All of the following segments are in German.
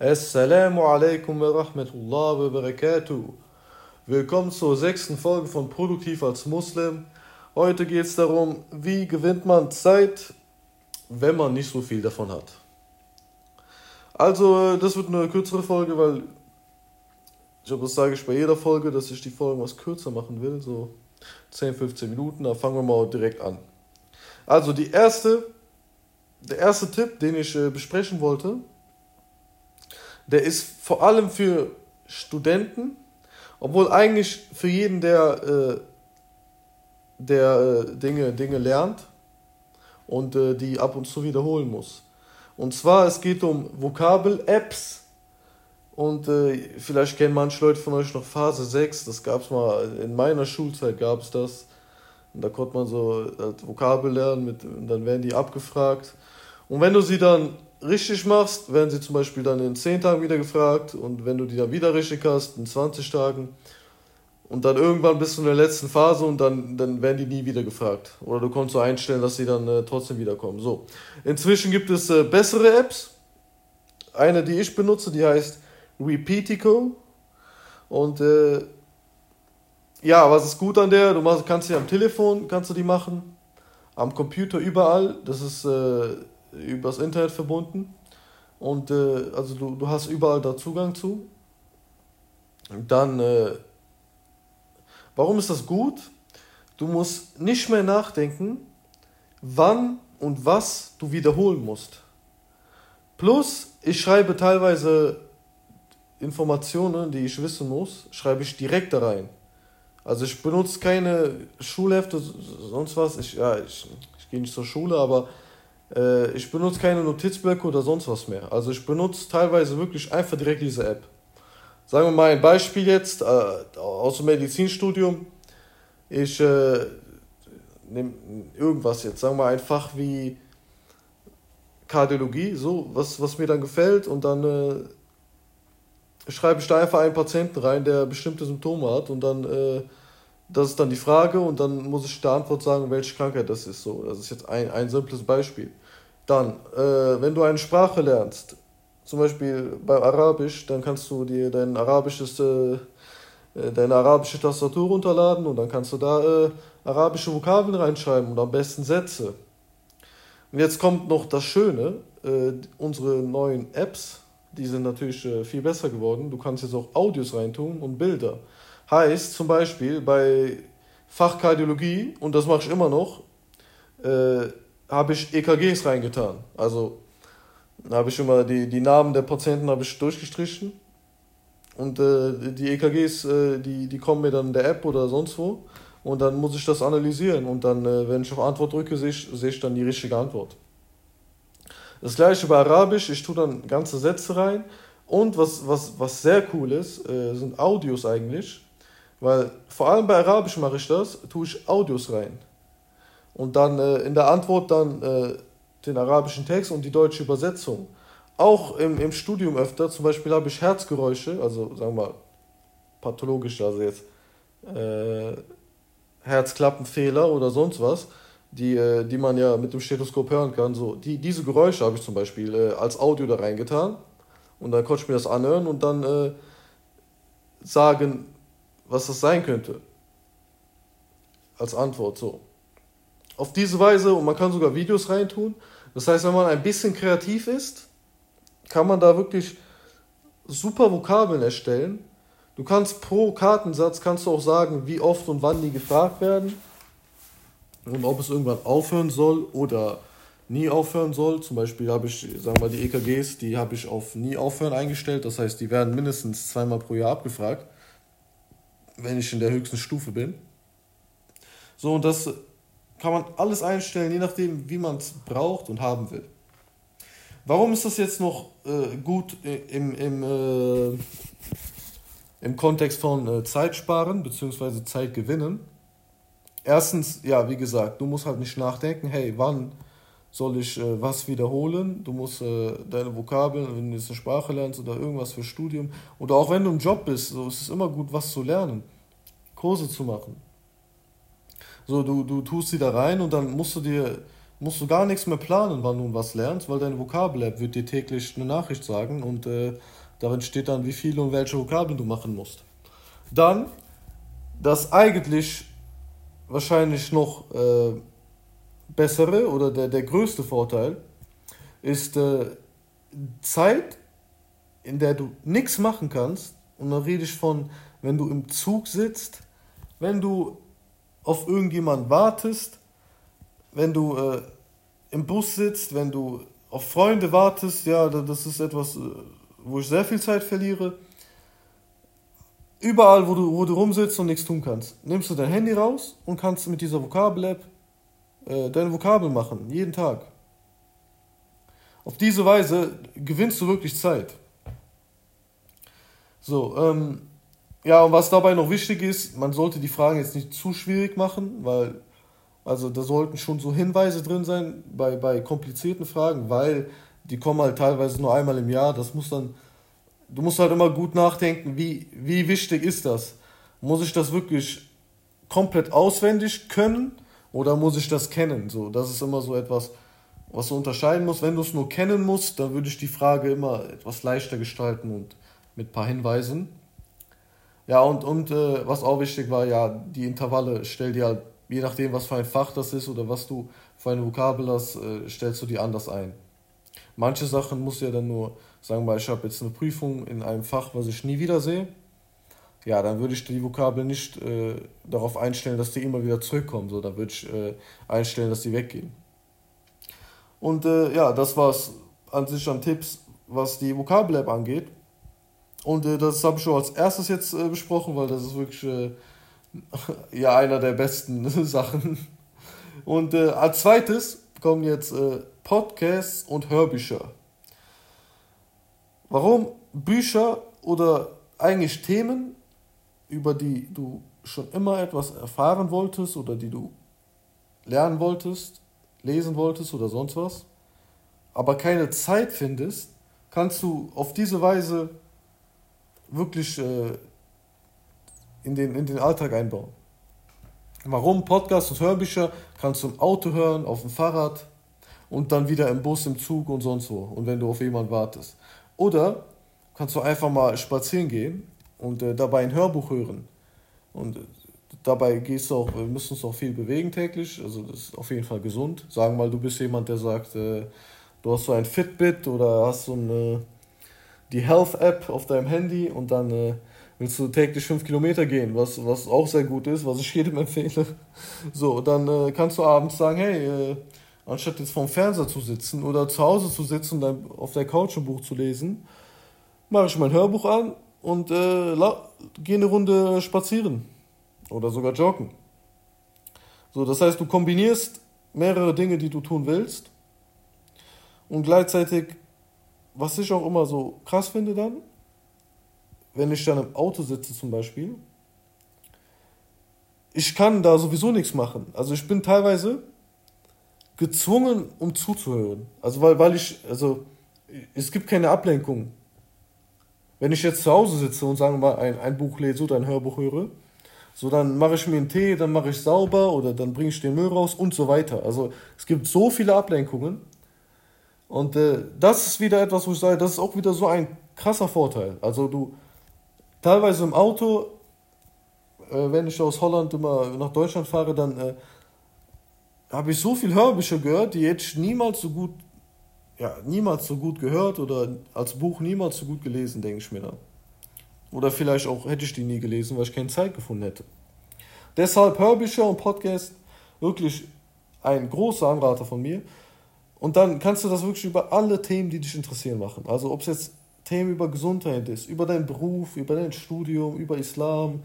Assalamu alaikum wa rahmatullahi wa barakatuh. Willkommen zur sechsten Folge von Produktiv als Muslim. Heute geht es darum, wie gewinnt man Zeit, wenn man nicht so viel davon hat. Also, das wird eine kürzere Folge, weil ich glaube, das sage ich bei jeder Folge, dass ich die Folge was kürzer machen will, so 10, 15 Minuten. Da fangen wir mal direkt an. Also, die erste, der erste Tipp, den ich äh, besprechen wollte, der ist vor allem für Studenten, obwohl eigentlich für jeden, der, äh, der äh, Dinge, Dinge lernt und äh, die ab und zu wiederholen muss. Und zwar, es geht um Vokabel-Apps. Und äh, vielleicht kennen manche Leute von euch noch Phase 6, das gab es mal, in meiner Schulzeit gab es das. Und da konnte man so Vokabel lernen mit, und dann werden die abgefragt. Und wenn du sie dann richtig machst, werden sie zum Beispiel dann in 10 Tagen wieder gefragt und wenn du die dann wieder richtig hast, in 20 Tagen und dann irgendwann bist du in der letzten Phase und dann, dann werden die nie wieder gefragt. Oder du kannst so einstellen, dass sie dann äh, trotzdem wiederkommen. So. Inzwischen gibt es äh, bessere Apps. Eine, die ich benutze, die heißt Repeatico. Und äh, ja, was ist gut an der? Du machst, kannst sie am Telefon, kannst du die machen. Am Computer überall. Das ist äh, übers Internet verbunden. Und äh, also du, du hast überall da Zugang zu. Dann, äh, warum ist das gut? Du musst nicht mehr nachdenken, wann und was du wiederholen musst. Plus, ich schreibe teilweise Informationen, die ich wissen muss, schreibe ich direkt da rein. Also ich benutze keine Schulhefte, sonst was. Ich, ja, ich, ich gehe nicht zur Schule, aber äh, ich benutze keine Notizblöcke oder sonst was mehr. Also ich benutze teilweise wirklich einfach direkt diese App. Sagen wir mal ein Beispiel jetzt äh, aus dem Medizinstudium. Ich äh, nehme irgendwas jetzt, sagen wir mal ein Fach wie Kardiologie, so, was, was mir dann gefällt und dann äh, schreibe ich da einfach einen Patienten rein, der bestimmte Symptome hat und dann äh, das ist dann die Frage und dann muss ich der Antwort sagen, welche Krankheit das ist. So, das ist jetzt ein, ein simples Beispiel. Dann, äh, wenn du eine Sprache lernst, zum Beispiel bei Arabisch, dann kannst du dir dein arabisches, äh, äh, deine arabische Tastatur runterladen und dann kannst du da äh, arabische Vokabeln reinschreiben und am besten Sätze. Und jetzt kommt noch das Schöne, äh, unsere neuen Apps, die sind natürlich äh, viel besser geworden. Du kannst jetzt auch Audios reintun und Bilder. Heißt zum Beispiel bei Fachkardiologie, und das mache ich immer noch, äh, habe ich EKGs reingetan. Also habe ich immer die, die Namen der Patienten ich durchgestrichen. Und äh, die EKGs, äh, die, die kommen mir dann in der App oder sonst wo. Und dann muss ich das analysieren. Und dann, äh, wenn ich auf Antwort drücke, sehe ich, sehe ich dann die richtige Antwort. Das gleiche bei Arabisch, ich tue dann ganze Sätze rein. Und was, was, was sehr cool ist, äh, sind Audios eigentlich. Weil vor allem bei Arabisch mache ich das, tue ich Audios rein. Und dann äh, in der Antwort dann äh, den arabischen Text und die deutsche Übersetzung. Auch im, im Studium öfter, zum Beispiel habe ich Herzgeräusche, also sagen wir mal pathologisch, also jetzt äh, Herzklappenfehler oder sonst was, die, äh, die man ja mit dem Stethoskop hören kann. So, die, diese Geräusche habe ich zum Beispiel äh, als Audio da reingetan und dann konnte ich mir das anhören und dann äh, sagen, was das sein könnte. Als Antwort so. Auf diese Weise, und man kann sogar Videos reintun. Das heißt, wenn man ein bisschen kreativ ist, kann man da wirklich super Vokabeln erstellen. Du kannst pro Kartensatz kannst du auch sagen, wie oft und wann die gefragt werden und ob es irgendwann aufhören soll oder nie aufhören soll. Zum Beispiel habe ich, sagen wir mal, die EKGs, die habe ich auf nie aufhören eingestellt. Das heißt, die werden mindestens zweimal pro Jahr abgefragt wenn ich in der höchsten Stufe bin. So, und das kann man alles einstellen, je nachdem, wie man es braucht und haben will. Warum ist das jetzt noch äh, gut im, im, äh, im Kontext von äh, Zeit sparen bzw. Zeit gewinnen? Erstens, ja, wie gesagt, du musst halt nicht nachdenken, hey, wann soll ich äh, was wiederholen? Du musst äh, deine Vokabeln, wenn du jetzt eine Sprache lernst oder irgendwas für Studium oder auch wenn du im Job bist, so ist es immer gut, was zu lernen, Kurse zu machen. So, du, du tust sie da rein und dann musst du dir musst du gar nichts mehr planen, wann du was lernst, weil deine Vokabel-App wird dir täglich eine Nachricht sagen und äh, darin steht dann, wie viele und welche Vokabeln du machen musst. Dann, das eigentlich wahrscheinlich noch äh, bessere oder der, der größte Vorteil ist äh, Zeit, in der du nichts machen kannst. Und dann rede ich von, wenn du im Zug sitzt, wenn du auf irgendjemand wartest, wenn du äh, im Bus sitzt, wenn du auf Freunde wartest, ja, das ist etwas, äh, wo ich sehr viel Zeit verliere. Überall, wo du, wo du rumsitzt und nichts tun kannst, nimmst du dein Handy raus und kannst mit dieser Vokabel-App äh, deine Vokabel machen, jeden Tag. Auf diese Weise gewinnst du wirklich Zeit. So, ähm, ja, und was dabei noch wichtig ist, man sollte die Fragen jetzt nicht zu schwierig machen, weil, also da sollten schon so Hinweise drin sein bei, bei komplizierten Fragen, weil die kommen halt teilweise nur einmal im Jahr. Das muss dann, du musst halt immer gut nachdenken, wie, wie wichtig ist das? Muss ich das wirklich komplett auswendig können oder muss ich das kennen? So, das ist immer so etwas, was du unterscheiden musst. Wenn du es nur kennen musst, dann würde ich die Frage immer etwas leichter gestalten und mit ein paar Hinweisen. Ja, und, und äh, was auch wichtig war, ja, die Intervalle stell dir halt, je nachdem, was für ein Fach das ist oder was du für eine Vokabel hast, äh, stellst du die anders ein. Manche Sachen musst du ja dann nur, sagen wir mal, ich habe jetzt eine Prüfung in einem Fach, was ich nie wieder sehe. Ja, dann würde ich die Vokabel nicht äh, darauf einstellen, dass die immer wieder zurückkommen. So, dann würde ich äh, einstellen, dass die weggehen. Und äh, ja, das war es an sich an Tipps, was die Vokabel-App angeht. Und äh, das habe ich schon als erstes jetzt äh, besprochen, weil das ist wirklich äh, ja einer der besten Sachen. Und als zweites kommen jetzt Podcasts und Hörbücher. Warum Bücher oder eigentlich Themen, über die du schon immer etwas erfahren wolltest oder die du lernen wolltest, lesen wolltest oder sonst was, aber keine Zeit findest, kannst du auf diese Weise wirklich äh, in, den, in den Alltag einbauen. Warum? Podcasts und Hörbücher kannst du im Auto hören, auf dem Fahrrad und dann wieder im Bus, im Zug und sonst wo. Und wenn du auf jemanden wartest. Oder kannst du einfach mal spazieren gehen und äh, dabei ein Hörbuch hören. Und äh, dabei gehst du auch, wir müssen uns auch viel bewegen täglich. Also das ist auf jeden Fall gesund. Sagen mal, du bist jemand, der sagt, äh, du hast so ein Fitbit oder hast so eine die Health-App auf deinem Handy und dann äh, willst du täglich 5 Kilometer gehen, was, was auch sehr gut ist, was ich jedem empfehle. So, dann äh, kannst du abends sagen, hey, äh, anstatt jetzt vorm Fernseher zu sitzen oder zu Hause zu sitzen und dann auf der Couch ein Buch zu lesen, mache ich mein Hörbuch an und äh, gehe eine Runde spazieren oder sogar joggen. So, das heißt, du kombinierst mehrere Dinge, die du tun willst und gleichzeitig was ich auch immer so krass finde dann, wenn ich dann im Auto sitze zum Beispiel, ich kann da sowieso nichts machen. Also ich bin teilweise gezwungen, um zuzuhören. Also weil, weil ich, also es gibt keine Ablenkung. Wenn ich jetzt zu Hause sitze und sagen wir mal ein, ein Buch lese oder ein Hörbuch höre, so dann mache ich mir einen Tee, dann mache ich sauber oder dann bringe ich den Müll raus und so weiter. Also es gibt so viele Ablenkungen und äh, das ist wieder etwas, wo ich sage, das ist auch wieder so ein krasser Vorteil. Also du teilweise im Auto, äh, wenn ich aus Holland immer nach Deutschland fahre, dann äh, habe ich so viel Hörbücher gehört, die hätte ich niemals so gut, ja, niemals so gut gehört oder als Buch niemals so gut gelesen, denke ich mir dann. Oder vielleicht auch hätte ich die nie gelesen, weil ich keine Zeit gefunden hätte. Deshalb Hörbücher und Podcast wirklich ein großer Anrater von mir. Und dann kannst du das wirklich über alle Themen, die dich interessieren, machen. Also ob es jetzt Themen über Gesundheit ist, über deinen Beruf, über dein Studium, über Islam,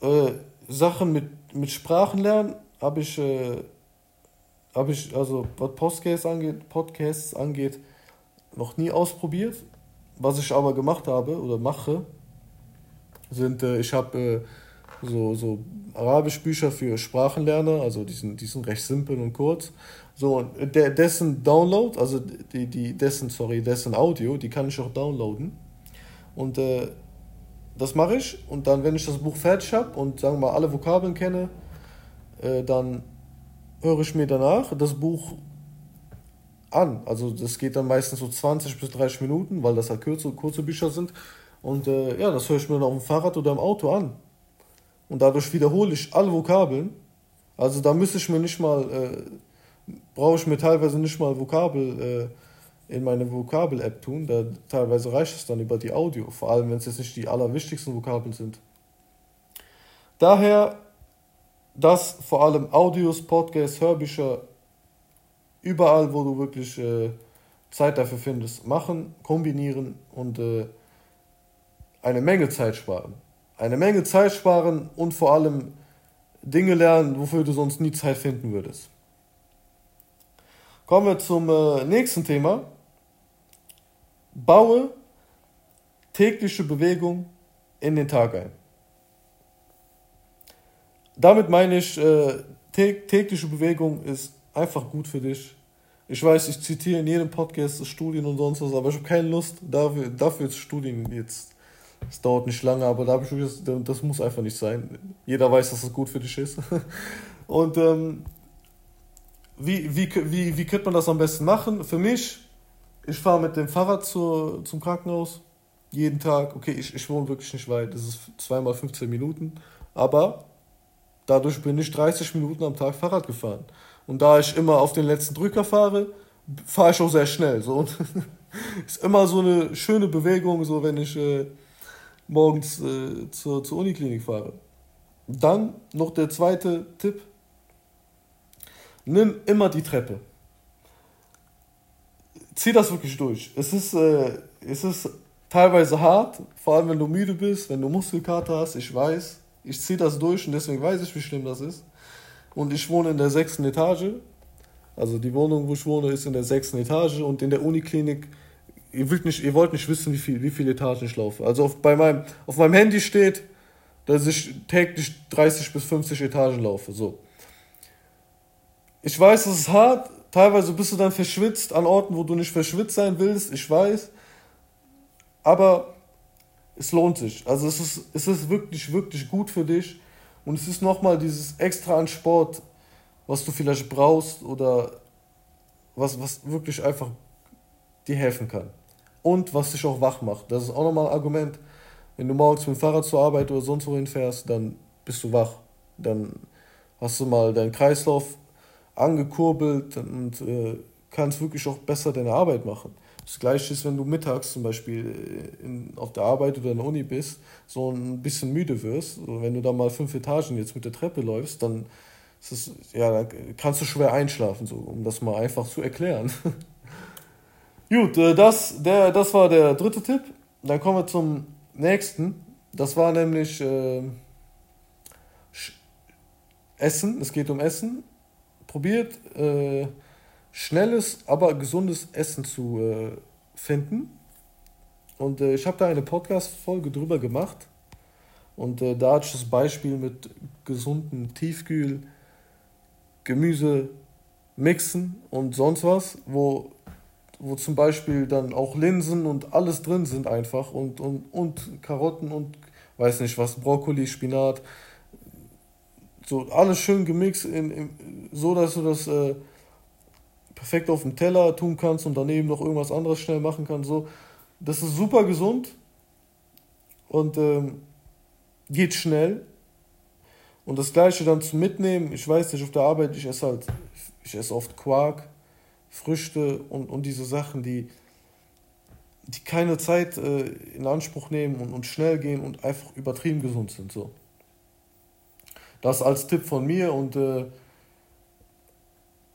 äh, Sachen mit, mit Sprachen lernen, habe ich, äh, habe ich, also was Podcasts angeht, Podcasts angeht, noch nie ausprobiert. Was ich aber gemacht habe oder mache, sind, äh, ich habe äh, so, so Arabisch-Bücher für Sprachenlerner, also die sind, die sind recht simpel und kurz. So, der, dessen Download, also die, die, dessen, sorry, dessen Audio, die kann ich auch downloaden. Und äh, das mache ich. Und dann, wenn ich das Buch fertig habe und sagen wir mal alle Vokabeln kenne, äh, dann höre ich mir danach das Buch an. Also das geht dann meistens so 20 bis 30 Minuten, weil das halt kurze, kurze Bücher sind. Und äh, ja, das höre ich mir dann auf dem Fahrrad oder im Auto an. Und dadurch wiederhole ich alle Vokabeln. Also da müsste ich mir nicht mal, äh, brauche ich mir teilweise nicht mal Vokabel äh, in meine Vokabel-App tun. Da teilweise reicht es dann über die Audio, vor allem wenn es jetzt nicht die allerwichtigsten Vokabeln sind. Daher, dass vor allem Audios, Podcasts, Hörbücher, überall, wo du wirklich äh, Zeit dafür findest, machen, kombinieren und äh, eine Menge Zeit sparen. Eine Menge Zeit sparen und vor allem Dinge lernen, wofür du sonst nie Zeit finden würdest. Kommen wir zum äh, nächsten Thema. Baue tägliche Bewegung in den Tag ein. Damit meine ich, äh, tägliche Bewegung ist einfach gut für dich. Ich weiß, ich zitiere in jedem Podcast Studien und sonst was, aber ich habe keine Lust, dafür, dafür jetzt Studien jetzt. Es dauert nicht lange, aber da habe ich das muss einfach nicht sein. Jeder weiß, dass es gut für dich ist. Und ähm, wie, wie, wie, wie könnte man das am besten machen? Für mich, ich fahre mit dem Fahrrad zur, zum Krankenhaus. Jeden Tag. Okay, ich, ich wohne wirklich nicht weit. Das ist zweimal 15 Minuten. Aber dadurch bin ich 30 Minuten am Tag Fahrrad gefahren. Und da ich immer auf den letzten Drücker fahre, fahre ich auch sehr schnell. So. Und ist immer so eine schöne Bewegung, so wenn ich äh, morgens äh, zur, zur Uniklinik fahre. Dann noch der zweite Tipp. Nimm immer die Treppe. Zieh das wirklich durch. Es ist, äh, es ist teilweise hart, vor allem wenn du müde bist, wenn du Muskelkater hast, ich weiß. Ich ziehe das durch und deswegen weiß ich, wie schlimm das ist. Und ich wohne in der sechsten Etage. Also die Wohnung, wo ich wohne, ist in der sechsten Etage und in der Uniklinik, ihr wollt nicht, ihr wollt nicht wissen, wie, viel, wie viele Etagen ich laufe. Also auf, bei meinem, auf meinem Handy steht, dass ich täglich 30 bis 50 Etagen laufe. So. Ich weiß, es ist hart. Teilweise bist du dann verschwitzt an Orten, wo du nicht verschwitzt sein willst. Ich weiß. Aber es lohnt sich. Also es ist, es ist wirklich, wirklich gut für dich. Und es ist nochmal dieses extra an Sport, was du vielleicht brauchst oder was, was wirklich einfach dir helfen kann. Und was dich auch wach macht. Das ist auch nochmal ein Argument. Wenn du morgens mit dem Fahrrad zur Arbeit oder sonst wohin fährst, dann bist du wach. Dann hast du mal deinen Kreislauf angekurbelt und äh, kannst wirklich auch besser deine Arbeit machen. Das gleiche ist, wenn du mittags zum Beispiel äh, in, auf der Arbeit oder in der Uni bist, so ein bisschen müde wirst. Also wenn du da mal fünf Etagen jetzt mit der Treppe läufst, dann es, ja, da kannst du schwer einschlafen, so, um das mal einfach zu erklären. Gut, äh, das, der, das war der dritte Tipp. Dann kommen wir zum nächsten. Das war nämlich äh, Essen. Es geht um Essen. Probiert äh, schnelles, aber gesundes Essen zu äh, finden. Und äh, ich habe da eine Podcast-Folge drüber gemacht. Und äh, da hatte ich das Beispiel mit gesunden Tiefkühl, Gemüse mixen und sonst was, wo, wo zum Beispiel dann auch Linsen und alles drin sind einfach und, und, und Karotten und weiß nicht was, Brokkoli, Spinat. So alles schön gemixt, in, in, so dass du das äh, perfekt auf dem Teller tun kannst und daneben noch irgendwas anderes schnell machen kannst. So, das ist super gesund und ähm, geht schnell. Und das gleiche dann zum Mitnehmen, ich weiß nicht, auf der Arbeit, ich esse halt, ich esse oft Quark, Früchte und, und diese Sachen, die, die keine Zeit äh, in Anspruch nehmen und, und schnell gehen und einfach übertrieben gesund sind. So. Das als Tipp von mir und äh,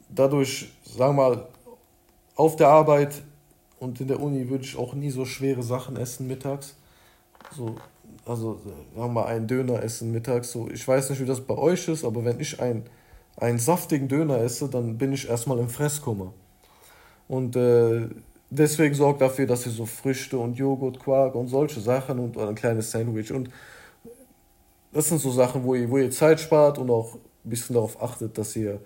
dadurch, sagen wir mal, auf der Arbeit und in der Uni würde ich auch nie so schwere Sachen essen mittags. So, also sagen wir mal einen Döner essen mittags. So, ich weiß nicht, wie das bei euch ist, aber wenn ich ein, einen saftigen Döner esse, dann bin ich erstmal im Fresskummer. Und äh, deswegen sorgt dafür, dass ihr so Früchte und Joghurt, Quark und solche Sachen und ein kleines Sandwich. Und das sind so Sachen, wo ihr, wo ihr Zeit spart und auch ein bisschen darauf achtet, dass ihr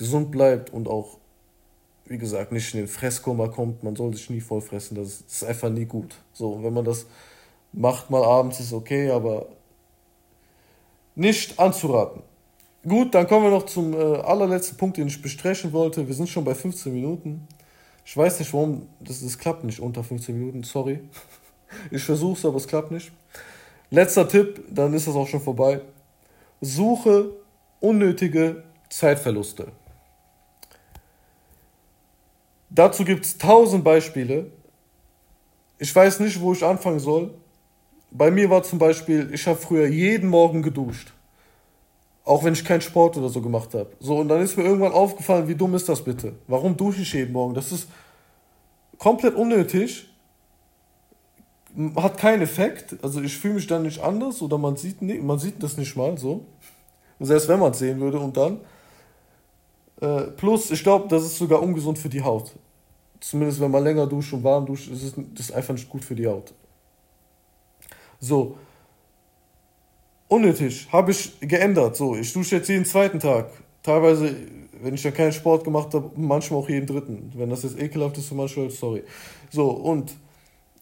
gesund bleibt und auch, wie gesagt, nicht in den Fresskummer kommt. Man soll sich nie voll fressen, das ist einfach nie gut. So, wenn man das macht mal abends, ist okay, aber nicht anzuraten. Gut, dann kommen wir noch zum äh, allerletzten Punkt, den ich besprechen wollte. Wir sind schon bei 15 Minuten. Ich weiß nicht, warum das, das klappt nicht unter 15 Minuten. Sorry. Ich versuche es, aber es klappt nicht. Letzter Tipp, dann ist das auch schon vorbei. Suche unnötige Zeitverluste. Dazu gibt es tausend Beispiele. Ich weiß nicht, wo ich anfangen soll. Bei mir war zum Beispiel, ich habe früher jeden Morgen geduscht. Auch wenn ich keinen Sport oder so gemacht habe. So, und dann ist mir irgendwann aufgefallen, wie dumm ist das bitte? Warum dusche ich jeden Morgen? Das ist komplett unnötig. Hat keinen Effekt. Also ich fühle mich dann nicht anders oder man sieht, nee, man sieht das nicht mal so. Selbst wenn man es sehen würde und dann. Äh, plus, ich glaube, das ist sogar ungesund für die Haut. Zumindest wenn man länger duscht und warm duscht, ist es das ist einfach nicht gut für die Haut. So. Unnötig. Habe ich geändert. So, ich dusche jetzt jeden zweiten Tag. Teilweise, wenn ich dann keinen Sport gemacht habe, manchmal auch jeden dritten. Wenn das jetzt ekelhaft ist für manche sorry. So, und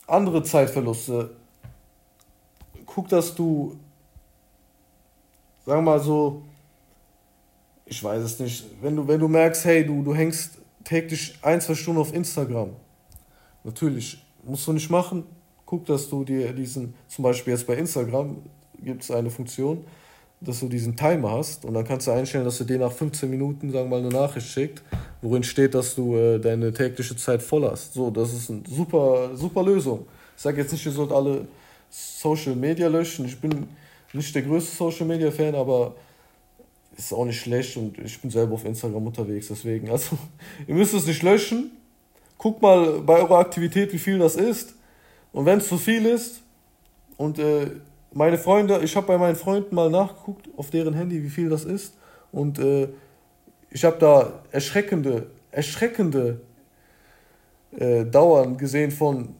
andere Zeitverluste. Guck, dass du sagen wir mal so, ich weiß es nicht, wenn du, wenn du merkst, hey, du, du hängst täglich ein, zwei Stunden auf Instagram, natürlich, musst du nicht machen, guck, dass du dir diesen, zum Beispiel jetzt bei Instagram gibt es eine Funktion, dass du diesen Timer hast und dann kannst du einstellen, dass du dir nach 15 Minuten, sagen wir mal, eine Nachricht schickt, worin steht, dass du äh, deine tägliche Zeit voll hast. So, das ist eine super, super Lösung. Ich sage jetzt nicht, ihr sollt alle Social Media löschen. Ich bin nicht der größte Social Media Fan, aber ist auch nicht schlecht und ich bin selber auf Instagram unterwegs, deswegen. Also, ihr müsst es nicht löschen. Guckt mal bei eurer Aktivität, wie viel das ist. Und wenn es zu viel ist, und äh, meine Freunde, ich habe bei meinen Freunden mal nachgeguckt auf deren Handy, wie viel das ist. Und äh, ich habe da erschreckende, erschreckende äh, Dauern gesehen von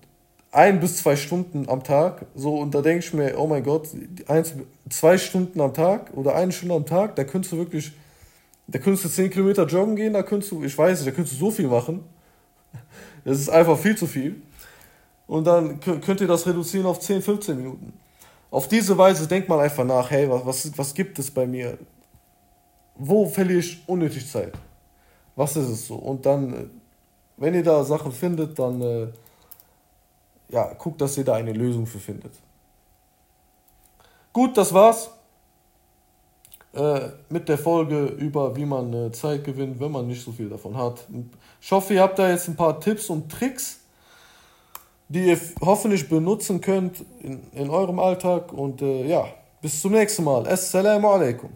ein bis zwei Stunden am Tag. So, und da denke ich mir, oh mein Gott, eins, zwei Stunden am Tag oder eine Stunde am Tag, da könntest du wirklich, da könntest du zehn Kilometer joggen gehen, da könntest du, ich weiß nicht, da könntest du so viel machen. Das ist einfach viel zu viel. Und dann könnt ihr das reduzieren auf 10, 15 Minuten. Auf diese Weise denkt man einfach nach, hey, was, was gibt es bei mir? Wo verliere ich unnötig Zeit? Was ist es so? Und dann, wenn ihr da Sachen findet, dann äh, ja, guckt, dass ihr da eine Lösung für findet. Gut, das war's äh, mit der Folge über, wie man äh, Zeit gewinnt, wenn man nicht so viel davon hat. Ich hoffe, ihr habt da jetzt ein paar Tipps und Tricks, die ihr hoffentlich benutzen könnt in, in eurem Alltag. Und äh, ja, bis zum nächsten Mal. Assalamu alaikum.